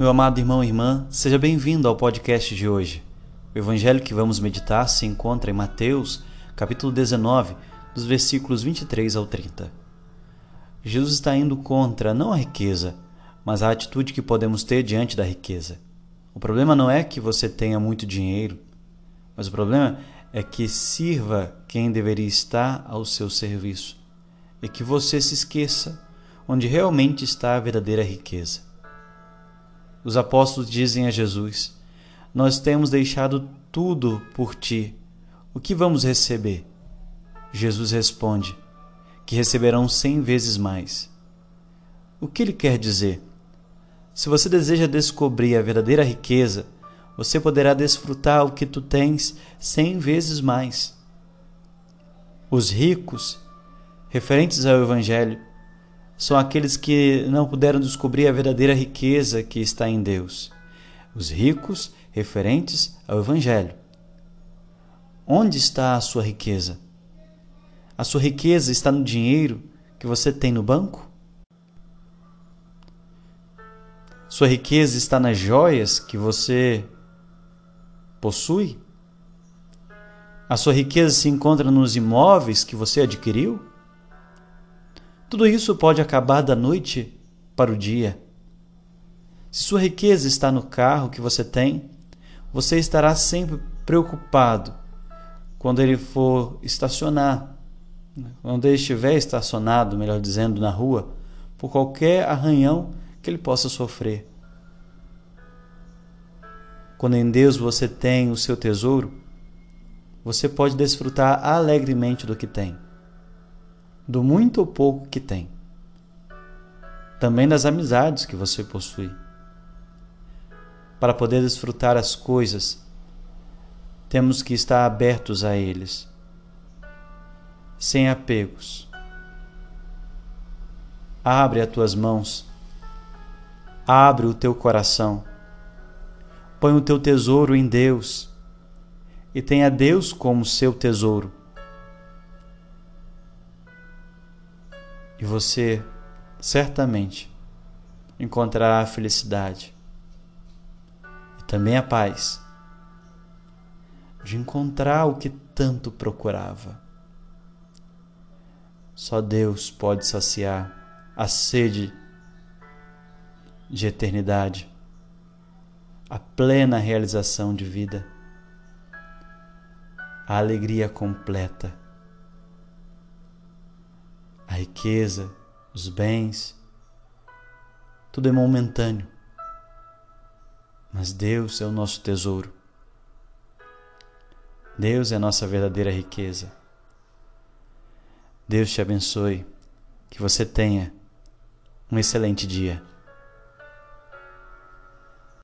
Meu amado irmão e irmã, seja bem-vindo ao podcast de hoje. O evangelho que vamos meditar se encontra em Mateus, capítulo 19, dos versículos 23 ao 30. Jesus está indo contra não a riqueza, mas a atitude que podemos ter diante da riqueza. O problema não é que você tenha muito dinheiro, mas o problema é que sirva quem deveria estar ao seu serviço e que você se esqueça onde realmente está a verdadeira riqueza. Os apóstolos dizem a Jesus: Nós temos deixado tudo por ti. O que vamos receber? Jesus responde: Que receberão cem vezes mais. O que ele quer dizer? Se você deseja descobrir a verdadeira riqueza, você poderá desfrutar o que tu tens cem vezes mais. Os ricos, referentes ao Evangelho, são aqueles que não puderam descobrir a verdadeira riqueza que está em Deus. Os ricos, referentes ao Evangelho. Onde está a sua riqueza? A sua riqueza está no dinheiro que você tem no banco? Sua riqueza está nas joias que você possui? A sua riqueza se encontra nos imóveis que você adquiriu? Tudo isso pode acabar da noite para o dia. Se sua riqueza está no carro que você tem, você estará sempre preocupado quando ele for estacionar, quando ele estiver estacionado, melhor dizendo, na rua, por qualquer arranhão que ele possa sofrer. Quando em Deus você tem o seu tesouro, você pode desfrutar alegremente do que tem do muito ou pouco que tem. Também das amizades que você possui. Para poder desfrutar as coisas, temos que estar abertos a eles, sem apegos. Abre as tuas mãos, abre o teu coração, põe o teu tesouro em Deus e tenha Deus como seu tesouro e você certamente encontrará a felicidade e também a paz de encontrar o que tanto procurava. Só Deus pode saciar a sede de eternidade, a plena realização de vida, a alegria completa riqueza, os bens, tudo é momentâneo. Mas Deus é o nosso tesouro. Deus é a nossa verdadeira riqueza. Deus te abençoe, que você tenha um excelente dia.